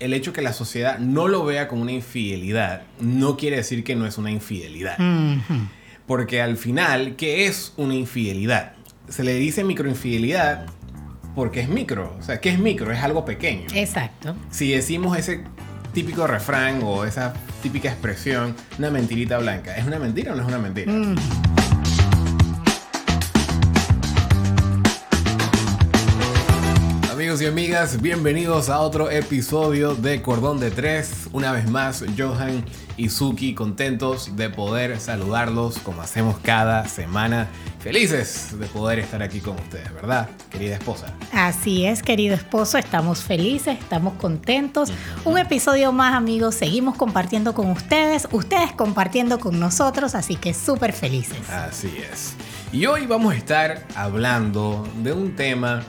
El hecho que la sociedad no lo vea como una infidelidad no quiere decir que no es una infidelidad. Porque al final, ¿qué es una infidelidad? Se le dice microinfidelidad porque es micro. O sea, ¿qué es micro? Es algo pequeño. Exacto. Si decimos ese típico refrán o esa típica expresión, una mentirita blanca, ¿es una mentira o no es una mentira? Amigos y amigas, bienvenidos a otro episodio de Cordón de Tres. Una vez más, Johan y Suki contentos de poder saludarlos como hacemos cada semana. Felices de poder estar aquí con ustedes, ¿verdad, querida esposa? Así es, querido esposo, estamos felices, estamos contentos. Un episodio más, amigos, seguimos compartiendo con ustedes, ustedes compartiendo con nosotros, así que súper felices. Así es. Y hoy vamos a estar hablando de un tema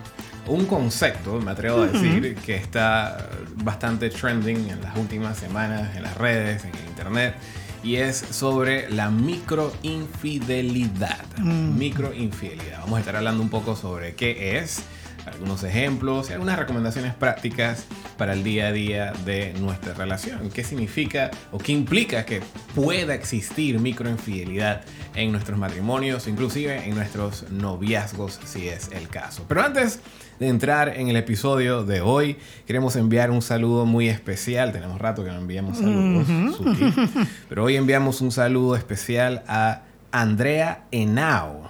un concepto, me atrevo a decir, que está bastante trending en las últimas semanas en las redes, en internet, y es sobre la microinfidelidad. Mm. Microinfidelidad. Vamos a estar hablando un poco sobre qué es, algunos ejemplos y algunas recomendaciones prácticas para el día a día de nuestra relación. ¿Qué significa o qué implica que pueda existir microinfidelidad en nuestros matrimonios, inclusive en nuestros noviazgos, si es el caso? Pero antes de entrar en el episodio de hoy, queremos enviar un saludo muy especial. Tenemos rato que no enviamos saludos, Suki. pero hoy enviamos un saludo especial a Andrea Henao,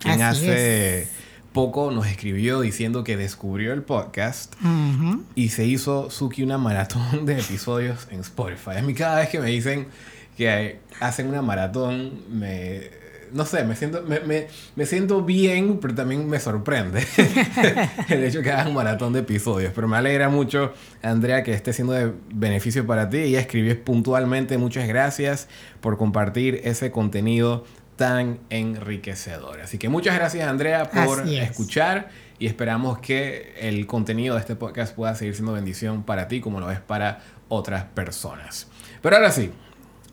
quien Así hace poco nos escribió diciendo que descubrió el podcast y se hizo Suki una maratón de episodios en Spotify. A mí cada vez que me dicen que hacen una maratón, me... No sé, me siento, me, me- me siento bien, pero también me sorprende el hecho que hagan un maratón de episodios. Pero me alegra mucho, Andrea, que esté siendo de beneficio para ti. Ella escribió puntualmente, muchas gracias por compartir ese contenido tan enriquecedor. Así que muchas gracias, Andrea, por es. escuchar y esperamos que el contenido de este podcast pueda seguir siendo bendición para ti como lo es para otras personas. Pero ahora sí,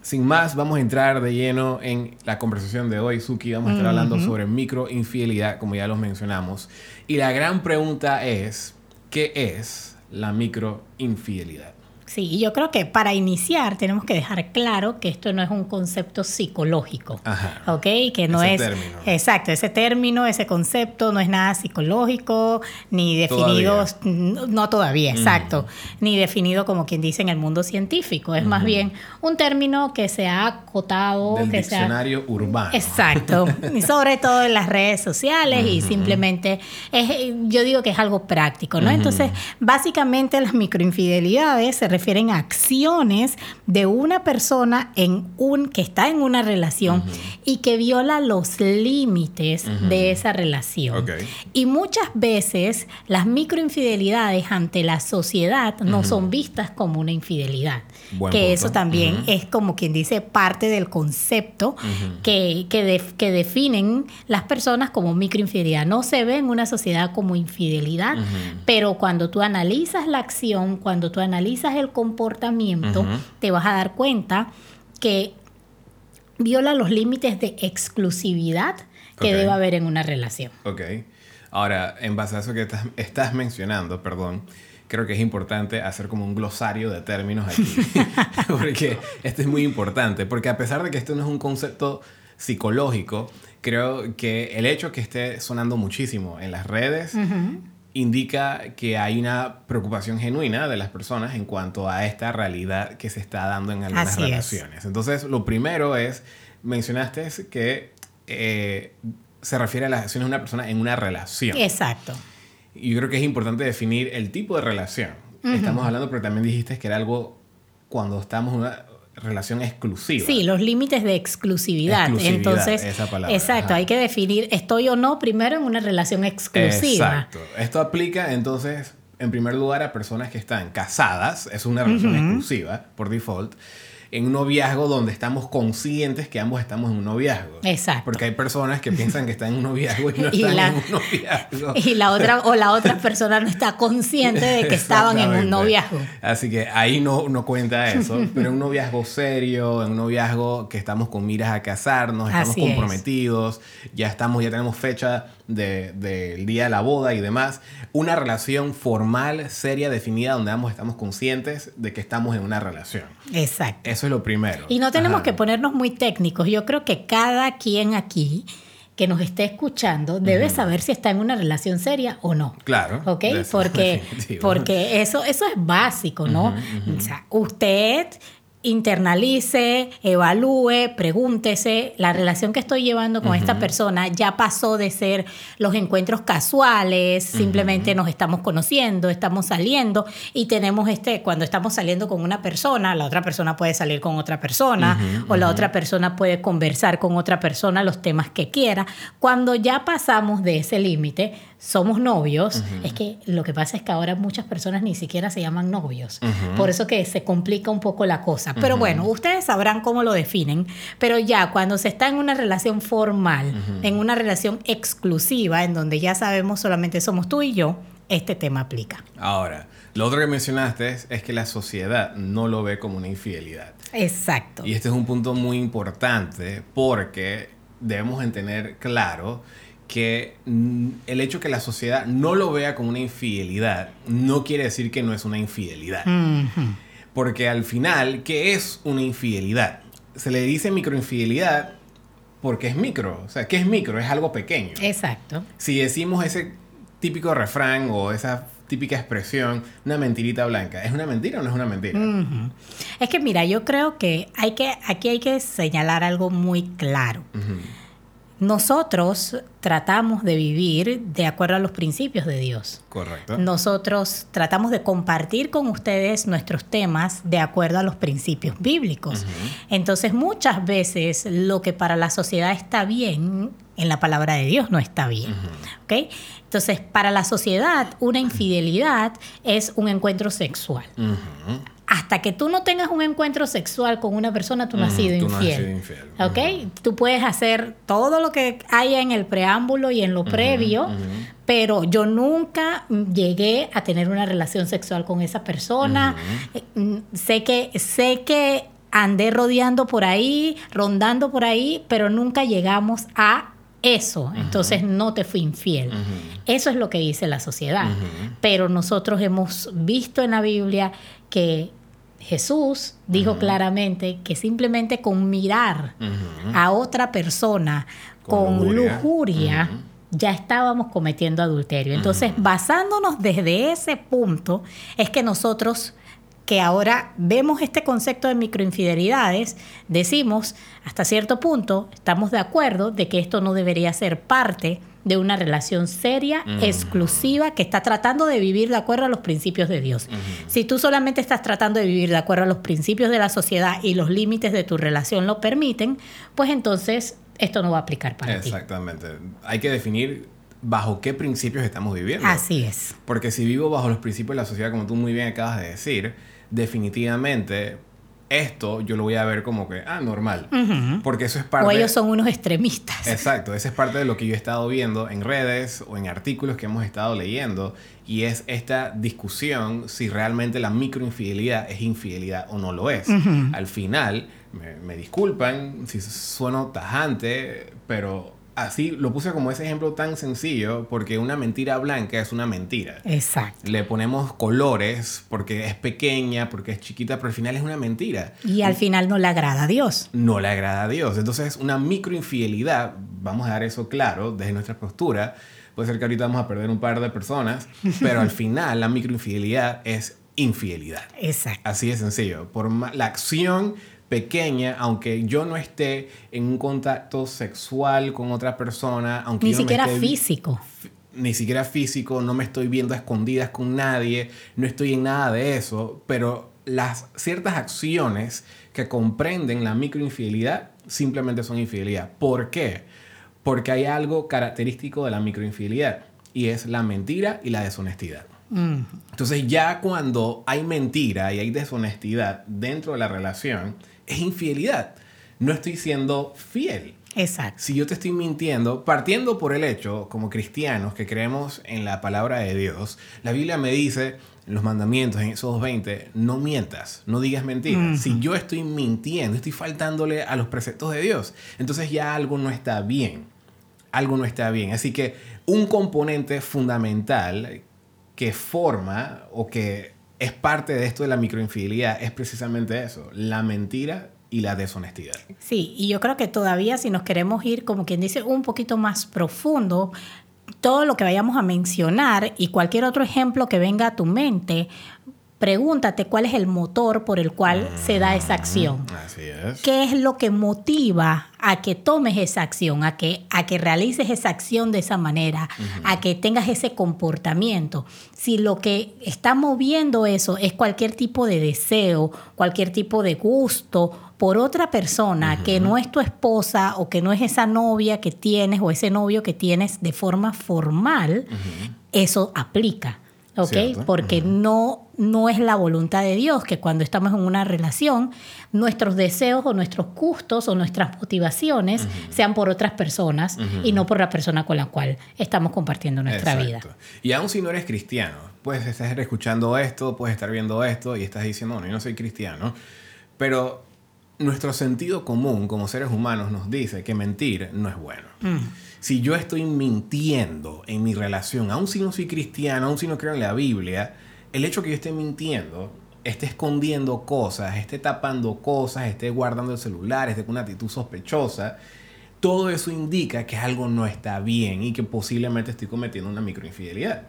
sin más, vamos a entrar de lleno en la conversación de hoy, Suki. Vamos a estar hablando sobre microinfidelidad, como ya los mencionamos. Y la gran pregunta es, ¿qué es la microinfidelidad? Sí, y yo creo que para iniciar tenemos que dejar claro que esto no es un concepto psicológico. Ajá. ¿Ok? Que no Ese es. término. Exacto, ese término, ese concepto no es nada psicológico, ni definido. No, no todavía, exacto. Ni definido como quien dice en el mundo científico. Es más bien un término que se ha acotado. Del que diccionario urbano. Exacto, y sobre todo en las redes sociales y simplemente es, yo digo que es algo práctico, ¿no? Entonces, básicamente las microinfidelidades se refieren a acciones de una persona en un que está en una relación y que viola los límites de esa relación. Y muchas veces las microinfidelidades ante la sociedad no son vistas como una infidelidad. Buen que punto. eso también es como quien dice parte del concepto que, que, que definen las personas como microinfidelidad. No se ve en una sociedad como infidelidad, pero cuando tú analizas la acción, cuando tú analizas el comportamiento, Ujú. te vas a dar cuenta que viola los límites de exclusividad que debe haber en una relación. Ok. Ahora, en base a eso que estás, estás mencionando, perdón, creo que es importante hacer como un glosario de términos aquí. porque esto es muy importante. Porque a pesar de que esto no es un concepto psicológico, creo que el hecho que esté sonando muchísimo en las redes indica que hay una preocupación genuina de las personas en cuanto a esta realidad que se está dando en algunas Así es. relaciones. Entonces, lo primero es, mencionaste que eh, se refiere a las acciones de una persona en una relación. Exacto. Y yo creo que es importante definir el tipo de relación. Estamos hablando, pero también dijiste que era algo cuando estamos en una relación exclusiva. Sí, los límites de exclusividad. Exclusividad, Entonces, esa palabra, exacto, ajá. hay que definir estoy o no primero en una relación exclusiva. Exacto. Esto aplica entonces, en primer lugar, a personas que están casadas, es una relación exclusiva por default, en un noviazgo donde estamos conscientes que ambos estamos en un noviazgo. Exacto. Porque hay personas que piensan que están en un noviazgo y no Y están la- en un noviazgo. Y la otra o la otra persona no está consciente de que estaban en un noviazgo. Así que ahí no, no cuenta eso. pero en un noviazgo serio, en un noviazgo que estamos con miras a casarnos, estamos Así es. comprometidos, ya estamos, ya tenemos fecha del día de la boda y demás, una relación formal, seria, definida, donde ambos estamos conscientes de que estamos en una relación. Exacto. Eso es lo primero. Y no tenemos que ponernos muy técnicos. Yo creo que cada quien aquí que nos esté escuchando debe saber si está en una relación seria o no. Claro. ¿Ok? Porque, porque eso, eso es básico, ¿no? O sea, usted internalice, evalúe, pregúntese, la relación que estoy llevando con esta persona ya pasó de ser los encuentros casuales, simplemente nos estamos conociendo, estamos saliendo y tenemos este, cuando estamos saliendo con una persona, la otra persona puede salir con otra persona o la otra persona puede conversar con otra persona los temas que quiera. Cuando ya pasamos de ese límite, somos novios, es que lo que pasa es que ahora muchas personas ni siquiera se llaman novios. Por eso que se complica un poco la cosa. Pero bueno, ustedes sabrán cómo lo definen. Pero ya cuando se está en una relación formal, en una relación exclusiva, en donde ya sabemos solamente somos tú y yo, este tema aplica. Ahora, lo otro que mencionaste es, que la sociedad no lo ve como una infidelidad. Exacto. Y este es un punto muy importante porque debemos tener claro que mm, el hecho que la sociedad no lo vea como una infidelidad no quiere decir que no es una infidelidad. Porque al final, ¿qué es una infidelidad? Se le dice microinfidelidad porque es micro. O sea, ¿qué es micro? Es algo pequeño. Exacto. Si decimos ese típico refrán o esa típica expresión, una mentirita blanca, ¿es una mentira o no es una mentira? Es que mira, yo creo que, hay que aquí hay que señalar algo muy claro. Nosotros tratamos de vivir de acuerdo a los principios de Dios. Correcto. Nosotros tratamos de compartir con ustedes nuestros temas de acuerdo a los principios bíblicos. Entonces, muchas veces lo que para la sociedad está bien, en la palabra de Dios no está bien. Entonces, para la sociedad, una infidelidad es un encuentro sexual hasta que tú no tengas un encuentro sexual con una persona, tú no has sido infiel. ¿Ok? Tú puedes hacer todo lo que haya en el preámbulo y en lo previo, pero yo nunca llegué a tener una relación sexual con esa persona. Eh, mm, sé que, sé que andé rodeando por ahí, rondando por ahí, pero nunca llegamos a eso, entonces no te fui infiel. Eso es lo que dice la sociedad. Pero nosotros hemos visto en la Biblia que Jesús dijo claramente que simplemente con mirar a otra persona con, lujuria, ya estábamos cometiendo adulterio. Entonces, basándonos desde ese punto, es que nosotros que ahora vemos este concepto de microinfidelidades, decimos, hasta cierto punto, estamos de acuerdo de que esto no debería ser parte de una relación seria, exclusiva, que está tratando de vivir de acuerdo a los principios de Dios. Si tú solamente estás tratando de vivir de acuerdo a los principios de la sociedad y los límites de tu relación lo permiten, pues entonces esto no va a aplicar para ti. Exactamente. Hay que definir bajo qué principios estamos viviendo. Así es. Porque si vivo bajo los principios de la sociedad, como tú muy bien acabas de decir, definitivamente esto yo lo voy a ver como que, ah, normal. Porque eso es parte... O ellos son unos extremistas. Exacto, esa es parte de lo que yo he estado viendo en redes o en artículos que hemos estado leyendo y es esta discusión si realmente la microinfidelidad es infidelidad o no lo es. Al final, me, me disculpan si sueno tajante, pero así lo puse como ese ejemplo tan sencillo porque una mentira blanca es una mentira. Exacto. Le ponemos colores porque es pequeña, porque es chiquita, pero al final es una mentira. Y al final no le agrada a Dios. No le agrada a Dios. Entonces, una microinfidelidad, vamos a dar eso claro desde nuestra postura. Puede ser que ahorita vamos a perder un par de personas, pero al final la microinfidelidad es infidelidad. Exacto. Así de sencillo. Por la acción pequeña, aunque yo no esté en un contacto sexual con otra persona, aunque ni siquiera físico. Ni siquiera físico, no me estoy viendo a escondidas con nadie, no estoy en nada de eso, pero las ciertas acciones que comprenden la microinfidelidad simplemente son infidelidad. ¿Por qué? Porque hay algo característico de la microinfidelidad y es la mentira y la deshonestidad. Entonces ya cuando hay mentira y hay deshonestidad dentro de la relación, es infidelidad. No estoy siendo fiel. Exacto. Si yo te estoy mintiendo, partiendo por el hecho, como cristianos que creemos en la palabra de Dios, la Biblia me dice en los mandamientos, en esos 20, no mientas, no digas mentiras. Si yo estoy mintiendo, estoy faltándole a los preceptos de Dios, entonces ya algo no está bien. algo no está bien. Así que un componente fundamental que forma o que es parte de esto de la microinfidelidad es precisamente eso, la mentira y la deshonestidad. Sí, y yo creo que todavía si nos queremos ir, como quien dice, un poquito más profundo, todo lo que vayamos a mencionar y cualquier otro ejemplo que venga a tu mente, pregúntate cuál es el motor por el cual se da esa acción. Así es. ¿Qué es lo que motiva a que tomes esa acción, a que, a que realices esa acción de esa manera, a que tengas ese comportamiento? Si lo que está moviendo eso es cualquier tipo de deseo, cualquier tipo de gusto por otra persona que no es tu esposa o que no es esa novia que tienes o ese novio que tienes de forma formal, eso aplica. ¿Ok? Cierto. Porque no, no es la voluntad de Dios que cuando estamos en una relación, nuestros deseos o nuestros gustos o nuestras motivaciones sean por otras personas y no por la persona con la cual estamos compartiendo nuestra vida. Exacto. Y aún si no eres cristiano, puedes estar escuchando esto, puedes estar viendo esto y estás diciendo, no, yo no soy cristiano. Pero nuestro sentido común como seres humanos nos dice que mentir no es bueno. Si yo estoy mintiendo en mi relación, aún si no soy cristiano, aún si no creo en la Biblia, el hecho que yo esté mintiendo, esté escondiendo cosas, esté tapando cosas, esté guardando el celular, esté con una actitud sospechosa, todo eso indica que algo no está bien y que posiblemente estoy cometiendo una microinfidelidad.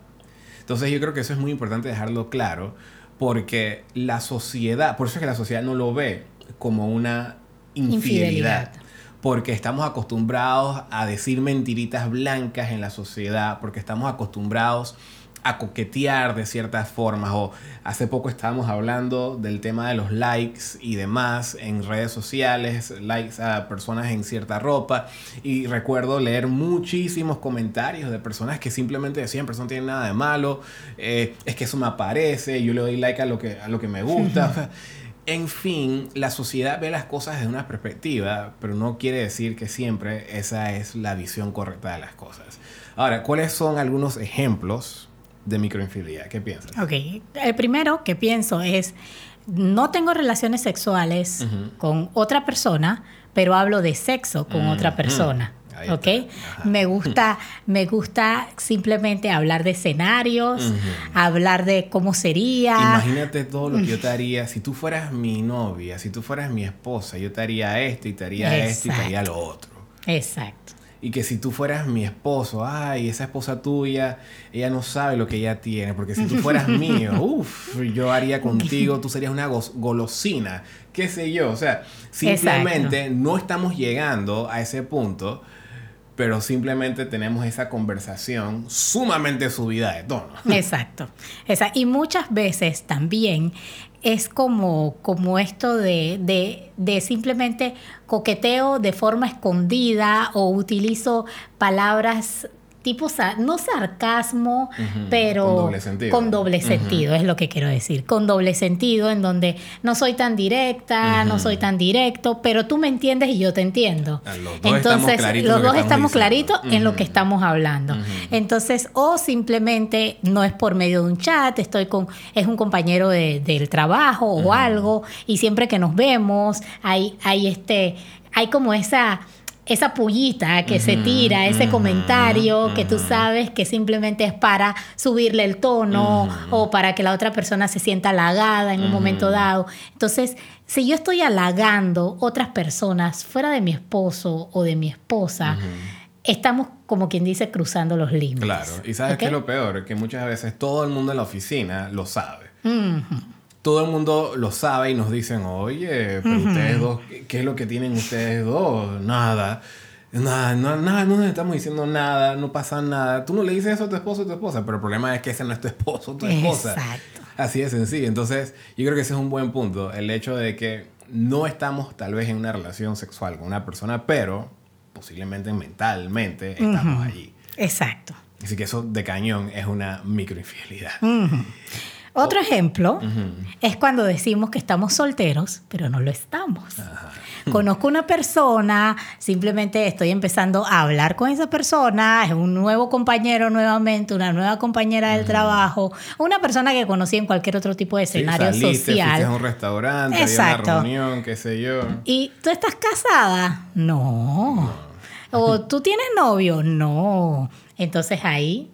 Entonces yo creo que eso es muy importante dejarlo claro porque la sociedad, por eso es que la sociedad no lo ve como una. Infidelidad. Porque estamos acostumbrados a decir mentiritas blancas en la sociedad, porque estamos acostumbrados a coquetear de ciertas formas. O hace poco estábamos hablando del tema de los likes y demás en redes sociales, likes a personas en cierta ropa. Y recuerdo leer muchísimos comentarios de personas que simplemente decían, pero no tiene nada de malo, eh, es que eso me aparece, yo le doy like a lo que, a lo que me gusta. En fin, la sociedad ve las cosas desde una perspectiva, pero no quiere decir que siempre esa es la visión correcta de las cosas. Ahora, ¿cuáles son algunos ejemplos de microinfidelidad? ¿Qué piensas? Ok, el primero que pienso es, no tengo relaciones sexuales con otra persona, pero hablo de sexo con otra persona. Ahí. Me gusta, me gusta simplemente hablar de escenarios, hablar de cómo sería. Imagínate todo lo que yo te haría. Si tú fueras mi novia, si tú fueras mi esposa, yo te haría esto y te haría esto y te haría lo otro. Exacto. Y que si tú fueras mi esposo, ay, esa esposa tuya, ella no sabe lo que ella tiene, porque si tú fueras mío, uff, yo haría contigo, tú serías una golosina, qué sé yo. O sea, simplemente no estamos llegando a ese punto, pero simplemente tenemos esa conversación sumamente subida de tono. Exacto. Esa- Y muchas veces también es como, como esto de, de, de simplemente coqueteo de forma escondida o utilizo palabras tipo, sa- no sarcasmo, pero con doble sentido. con doble sentido, es lo que quiero decir. Con doble sentido, en donde no soy tan directa, no soy tan directo, pero tú me entiendes y yo te entiendo. Los dos estamos claritos en los lo que dos estamos claritos en lo que estamos hablando. Entonces, o simplemente no es por medio de un chat, estoy con, es un compañero de- del trabajo o algo, y siempre que nos vemos, hay, hay este, hay como esa, esa pullita que se tira, ese comentario que tú sabes que simplemente es para subirle el tono o para que la otra persona se sienta halagada en un momento dado. Entonces, si yo estoy halagando otras personas fuera de mi esposo o de mi esposa, estamos como quien dice cruzando los límites. Claro, y sabes ¿Ok? qué es lo peor, que muchas veces todo el mundo en la oficina lo sabe. Todo el mundo lo sabe y nos dicen, oye, pero ustedes dos, ¿qué- ¿qué es lo que tienen ustedes dos? Nada. Nada, no, nada, no nos estamos diciendo nada, no pasa nada. Tú no le dices eso a tu esposo o tu esposa, pero el problema es que ese no es tu esposo o tu esposa. Exacto. Así de sencillo. Entonces, yo creo que ese es un buen punto. El hecho de que no estamos tal vez en una relación sexual con una persona, pero posiblemente mentalmente estamos allí. Exacto. Así que eso de cañón es una microinfidelidad. Otro Oh. ejemplo es cuando decimos que estamos solteros, pero no lo estamos. Conozco una persona, simplemente estoy empezando a hablar con esa persona, es un nuevo compañero nuevamente, una nueva compañera del trabajo, una persona que conocí en cualquier otro tipo de Sí, escenario saliste, social. a un restaurante, Exacto. una reunión, qué sé yo. ¿Y tú estás casada? No. O tú tienes novio. No. Entonces ahí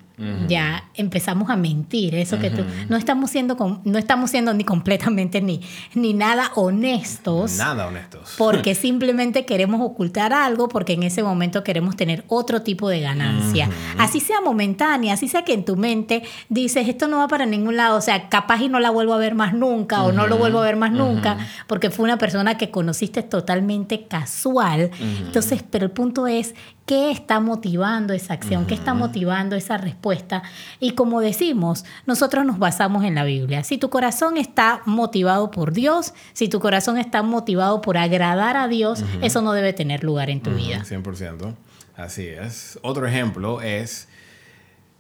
ya empezamos a mentir. Eso que tú, no estamos siendo, no estamos siendo ni completamente ni, ni nada honestos. Nada honestos. Porque simplemente queremos ocultar algo porque en ese momento queremos tener otro tipo de ganancia. Así sea momentánea, así sea que en tu mente dices, esto no va para ningún lado. O sea, capaz y no la vuelvo a ver más nunca o no lo vuelvo a ver más nunca porque fue una persona que conociste totalmente casual. Entonces, pero el punto es qué está motivando esa acción, qué está motivando esa respuesta. Y como decimos, nosotros nos basamos en la Biblia. Si tu corazón está motivado por Dios, si tu corazón está motivado por agradar a Dios, eso no debe tener lugar en tu vida. 100%. Así es. Otro ejemplo es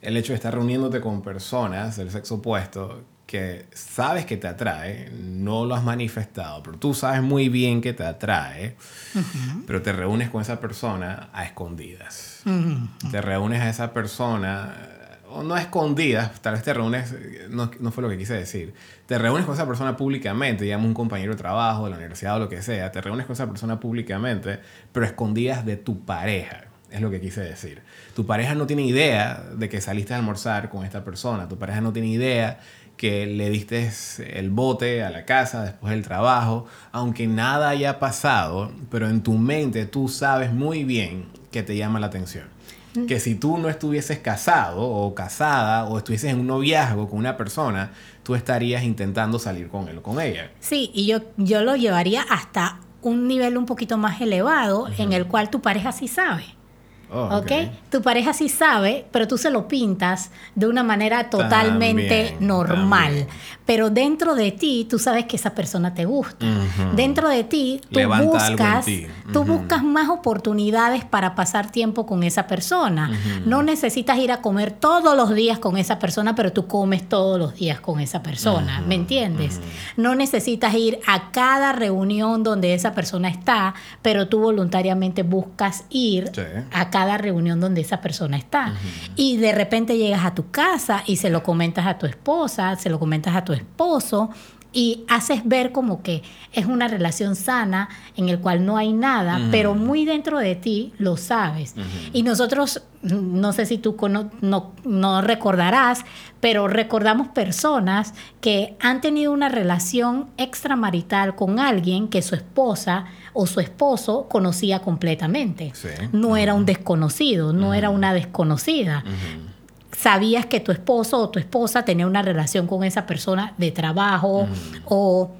el hecho de estar reuniéndote con personas del sexo opuesto que sabes que te atrae, no lo has manifestado, pero tú sabes muy bien que te atrae, pero te reúnes con esa persona a escondidas. Te reúnes a esa persona, o no a escondidas, tal vez te reúnes, no, no, fue lo que quise decir, te reúnes con esa persona públicamente, digamos un compañero de trabajo, de la universidad o lo que sea, te reúnes con esa persona públicamente, pero escondidas de tu pareja. Es lo que quise decir. Tu pareja no tiene idea de que saliste a almorzar con esta persona. Tu pareja no tiene idea que le diste el bote a la casa después del trabajo, aunque nada haya pasado, pero en tu mente tú sabes muy bien que te llama la atención. Mm. Que si tú no estuvieses casado o casada o estuvieses en un noviazgo con una persona, tú estarías intentando salir con él o con ella. Sí, y yo, yo lo llevaría hasta un nivel un poquito más elevado en el cual tu pareja sí sabe. Oh, okay. Tu pareja sí sabe, pero tú se lo pintas de una manera totalmente normal. Pero dentro de ti, tú sabes que esa persona te gusta. Dentro de ti, tú buscas, tú buscas más oportunidades para pasar tiempo con esa persona. No necesitas ir a comer todos los días con esa persona, pero tú comes todos los días con esa persona. ¿Me entiendes? No necesitas ir a cada reunión donde esa persona está, pero tú voluntariamente buscas ir a cada reunión donde esa persona está. Y de repente llegas a tu casa y se lo comentas a tu esposa, se lo comentas a tu esposo y haces ver como que es una relación sana en el cual no hay nada, pero muy dentro de ti lo sabes. Y nosotros, no sé si tú no, no, recordarás, pero recordamos personas que han tenido una relación extramarital con alguien que su esposa o su esposo conocía completamente. No era un desconocido, no era una desconocida. Sabías que tu esposo o tu esposa tenía una relación con esa persona de trabajo o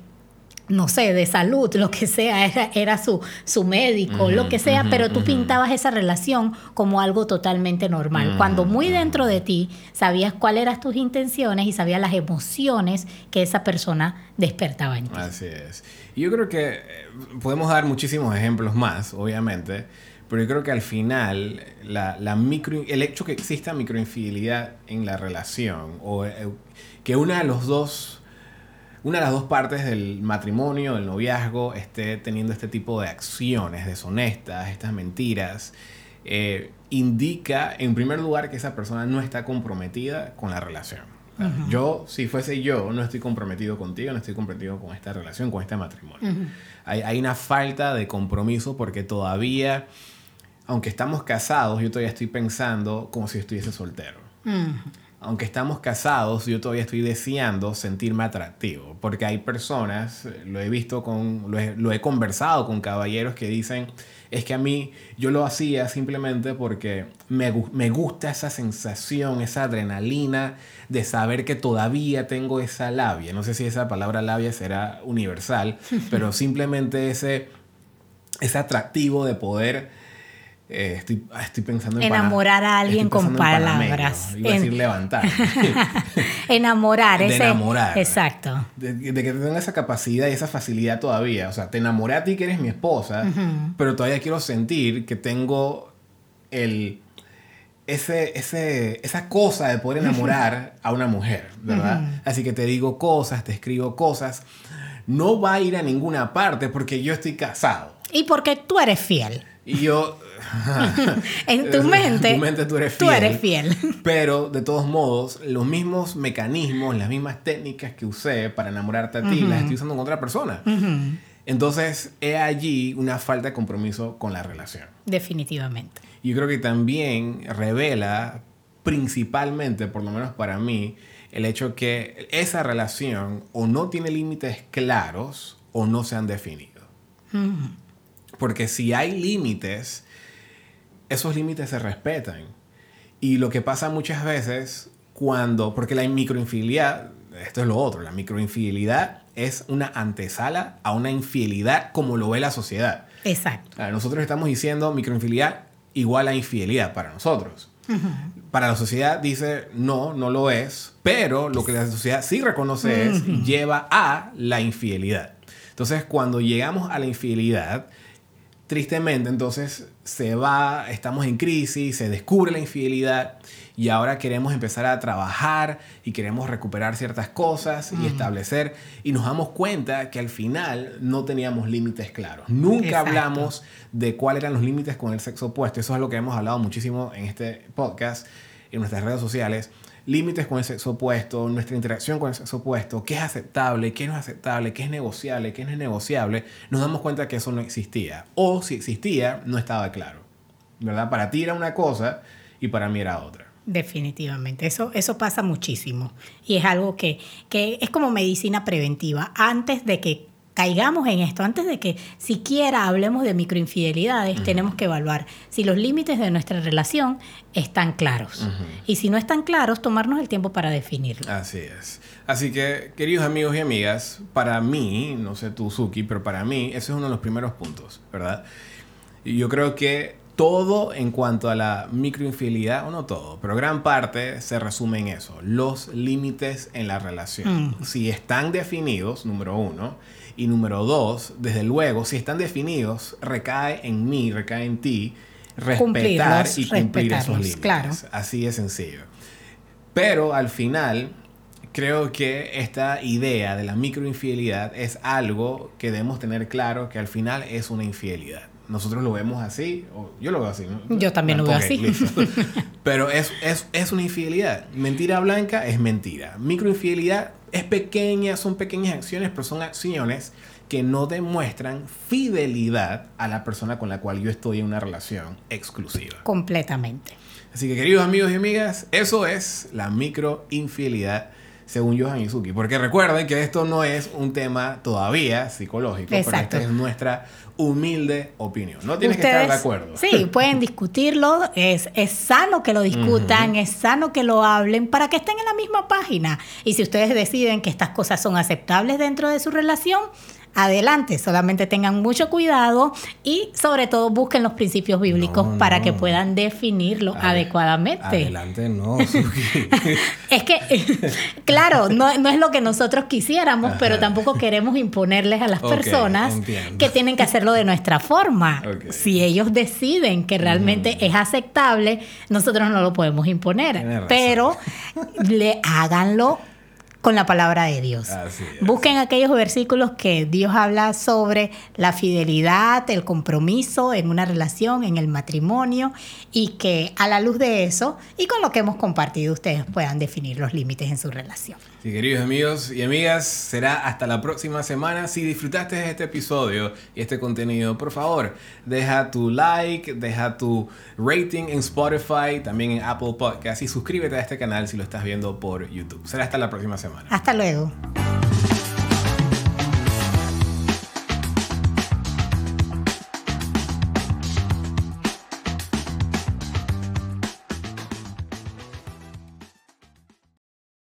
no sé, de salud, lo que sea, era, su, su médico, lo que sea, pero tú pintabas esa relación como algo totalmente normal. Cuando muy dentro de ti sabías cuáles eran tus intenciones y sabías las emociones que esa persona despertaba en ti. Así es. Y yo creo que eh, podemos dar muchísimos ejemplos más, obviamente, pero yo creo que al final la, la micro, el hecho que exista microinfidelidad en la relación o eh, que una de los dos una de las dos partes del matrimonio, del noviazgo, esté teniendo este tipo de acciones deshonestas, estas mentiras, eh, indica en primer lugar que esa persona no está comprometida con la relación. Yo, si fuese yo, no estoy comprometido contigo, no estoy comprometido con esta relación, con este matrimonio. hay, una falta de compromiso porque todavía, aunque estamos casados, yo todavía estoy pensando como si estuviese soltero aunque estamos casados, yo todavía estoy deseando sentirme atractivo, porque hay personas, lo he visto con, lo he, conversado con caballeros que dicen, es que a mí yo lo hacía simplemente porque me, me gusta esa sensación, esa adrenalina de saber que todavía tengo esa labia. No sé si esa palabra labia será universal, pero simplemente ese, ese atractivo de poder eh, estoy, ah, estoy, pensando en enamorar a alguien con palabras. Iba a decir levantar. enamorar, de enamorar. Exacto. De, que te tenga esa capacidad y esa facilidad todavía. O sea, te enamoré a ti que eres mi esposa, pero todavía quiero sentir que tengo el ese, ese, esa cosa de poder enamorar a una mujer, ¿verdad? Así que te digo cosas, te escribo cosas. No va a ir a ninguna parte porque yo estoy casado. Y porque tú eres fiel. Y yo... en tu mente, tu mente tú, eres fiel, tú eres fiel. Pero de todos modos, los mismos mecanismos, las mismas técnicas que usé para enamorarte a ti, las estoy usando con otra persona. entonces he allí una falta de compromiso con la relación. Definitivamente. Yo creo que también revela principalmente, por lo menos para mí, el hecho que esa relación o no tiene límites claros o no se han definido. Porque si hay límites, esos límites se respetan. Y lo que pasa muchas veces cuando, porque la microinfidelidad, esto es lo otro, la microinfidelidad es una antesala a una infidelidad como lo ve la sociedad. Exacto. Nosotros estamos diciendo microinfidelidad igual a infidelidad para nosotros. Para la sociedad dice no, no lo es, pero lo que la sociedad sí reconoce es lleva a la infidelidad. Entonces, cuando llegamos a la infidelidad, tristemente entonces se va, estamos en crisis, se descubre la infidelidad y ahora queremos empezar a trabajar y queremos recuperar ciertas cosas y establecer y nos damos cuenta que al final no teníamos límites claros. Nunca hablamos de cuáles eran los límites con el sexo opuesto. Eso es lo que hemos hablado muchísimo en este podcast, en nuestras redes sociales límites con el sexo opuesto, nuestra interacción con el sexo opuesto, qué es aceptable, qué no es aceptable, qué es negociable, qué no es negociable, nos damos cuenta que eso no existía. O si existía, no estaba claro. ¿Verdad? Para ti era una cosa y para mí era otra. Definitivamente, eso, eso pasa muchísimo y es algo que, que es como medicina preventiva. Antes de que caigamos en esto, antes de que siquiera hablemos de microinfidelidades, tenemos que evaluar si los límites de nuestra relación están claros. Y si no están claros, tomarnos el tiempo para definirlo. Así es. Así que, queridos amigos y amigas, para mí, no sé tú, Suki, pero para mí, ese es uno de los primeros puntos, ¿verdad? Y yo creo que todo en cuanto a la microinfidelidad, o no todo, pero gran parte se resume en eso, los límites en la relación. Si están definidos, número uno, y número dos, desde luego, si están definidos, recae en mí, recae en ti, respetar y cumplir esos límites. Claro. Así de sencillo. Pero al final, creo que esta idea de la microinfidelidad es algo que debemos tener claro que al final es una infidelidad. Nosotros lo vemos así, o yo lo veo así, ¿no? Yo también lo veo así. Pero es, es, es una infidelidad. Mentira blanca es mentira. Microinfidelidad es pequeña, son pequeñas acciones, pero son acciones que no demuestran fidelidad a la persona con la cual yo estoy en una relación exclusiva. Completamente. Así que queridos amigos y amigas, eso es la microinfidelidad según Johan Izuki. Porque recuerden que esto no es un tema todavía psicológico, Exacto. pero esta es nuestra humilde opinión. No tienes que estar de acuerdo. Sí, pueden discutirlo. Es, es sano que lo discutan, es sano que lo hablen para que estén en la misma página. Y si ustedes deciden que estas cosas son aceptables dentro de su relación, adelante, solamente tengan mucho cuidado y sobre todo busquen los principios bíblicos para que puedan definirlo adecuadamente. Adelante no. es que, claro, no, es lo que nosotros quisiéramos, pero tampoco queremos imponerles a las personas que tienen que hacerlo de nuestra forma. Si ellos deciden que realmente es aceptable, nosotros no lo podemos imponer, pero le háganlo con la palabra de Dios. Busquen aquellos versículos que Dios habla sobre la fidelidad, el compromiso en una relación, en el matrimonio, y que a la luz de eso y con lo que hemos compartido ustedes puedan definir los límites en su relación. Sí, queridos amigos y amigas, será hasta la próxima semana. Si disfrutaste de este episodio y este contenido, por favor, deja tu like, deja tu rating en Spotify, también en Apple Podcasts y suscríbete a este canal si lo estás viendo por YouTube. Será hasta la próxima semana. Hasta luego.